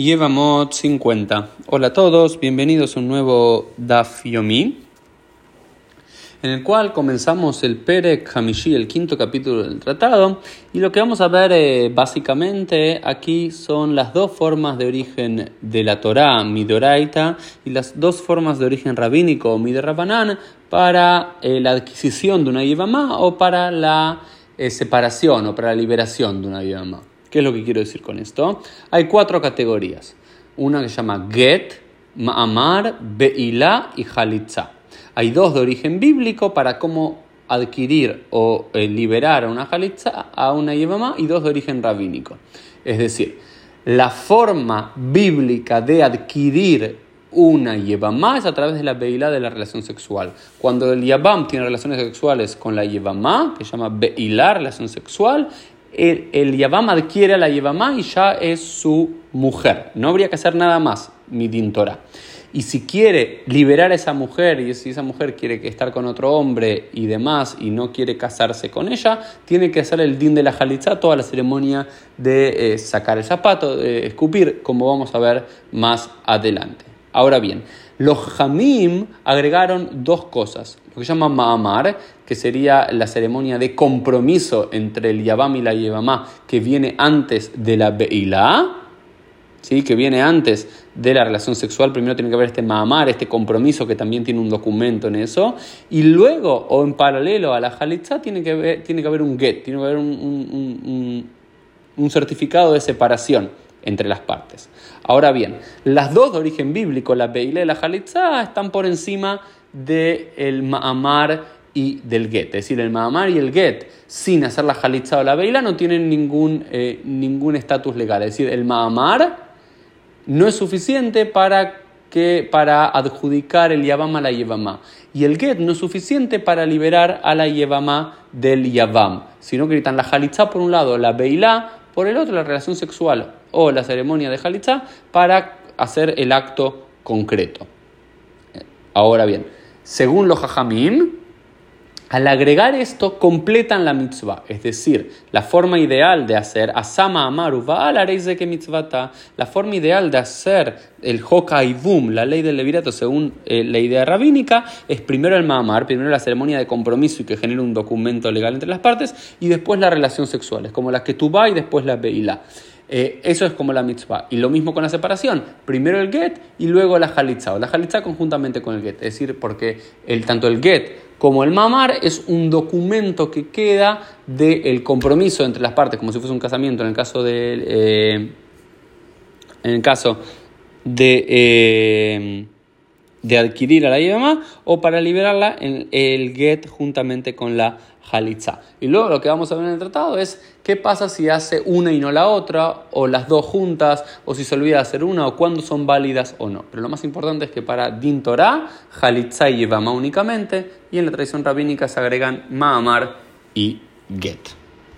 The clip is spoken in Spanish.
Yevamot 50. Hola a todos, bienvenidos a un nuevo Daf Yomi, en el cual comenzamos el Perek Hamishi, el quinto capítulo del tratado, y lo que vamos a ver eh, básicamente aquí son las dos formas de origen de la Torah, Midoraita, y las dos formas de origen rabínico, Midorabanan, para eh, la adquisición de una Yevamá o para la eh, separación o para la liberación de una Yevamá. ¿Qué es lo que quiero decir con esto? Hay cuatro categorías. Una que se llama Get, Ma'amar, Be'ilá y Halitza. Hay dos de origen bíblico para cómo adquirir o eh, liberar a una Halitza, a una Yevamá, y dos de origen rabínico. Es decir, la forma bíblica de adquirir una Yevamá es a través de la Beilá de la relación sexual. Cuando el Yabam tiene relaciones sexuales con la Yevamá, que se llama Beilá, relación sexual, el, el Yavam adquiere a la Yevamá y ya es su mujer. No habría que hacer nada más, mi dintora. Y si quiere liberar a esa mujer, y si esa mujer quiere estar con otro hombre y demás, y no quiere casarse con ella, tiene que hacer el din de la jalitza, toda la ceremonia de eh, sacar el zapato, de escupir, como vamos a ver más adelante. Ahora bien, los Jamim agregaron dos cosas, lo que se llama Ma'amar, que sería la ceremonia de compromiso entre el Yabam y la Yevamá, que viene antes de la Beilá, ¿sí? que viene antes de la relación sexual. Primero tiene que haber este Ma'amar, este compromiso que también tiene un documento en eso, y luego, o en paralelo a la Jalitza, tiene que haber, que haber un get, tiene que haber un, un certificado de separación entre las partes. Ahora bien, las dos de origen bíblico, la Beilá y la Jalitza, están por encima del Ma'amar y del Get. Es decir, el Ma'amar y el Get, sin hacer la Jalitza o la Beilá, no tienen ningún eh, ningún estatus legal. Es decir, el Ma'amar no es suficiente para, que, para adjudicar el Yavam a la Yevamá. Y el Get no es suficiente para liberar a la Yevamá del Yavam, sino que necesitan la Jalitza por un lado, la Beilá por el otro, la relación sexual o la ceremonia de Jalitza para hacer el acto concreto. Ahora bien, según los Jajamim, al agregar esto, completan la mitzvah, es decir, la forma ideal de hacer asama amaru de que mitzvata, la forma ideal de hacer el boom, la ley del levirato según eh, la idea rabínica, es primero el ma'amar, primero la ceremonia de compromiso y que genera un documento legal entre las partes, y después la relación sexual, es como la que tú y después la beila. Eh, eso es como la mitzvah. Y lo mismo con la separación. Primero el get y luego la halitza. O la halitza conjuntamente con el get. Es decir, porque el, tanto el get como el mamar es un documento que queda del compromiso entre las partes, como si fuese un casamiento en el caso de... Eh, en el caso de... Eh, de adquirir a la yema o para liberarla en el get juntamente con la halitza. Y luego lo que vamos a ver en el tratado es qué pasa si hace una y no la otra, o las dos juntas, o si se olvida hacer una, o cuándo son válidas o no. Pero lo más importante es que para Din Torah, halitza y yevama únicamente, y en la tradición rabínica se agregan ma'amar y get.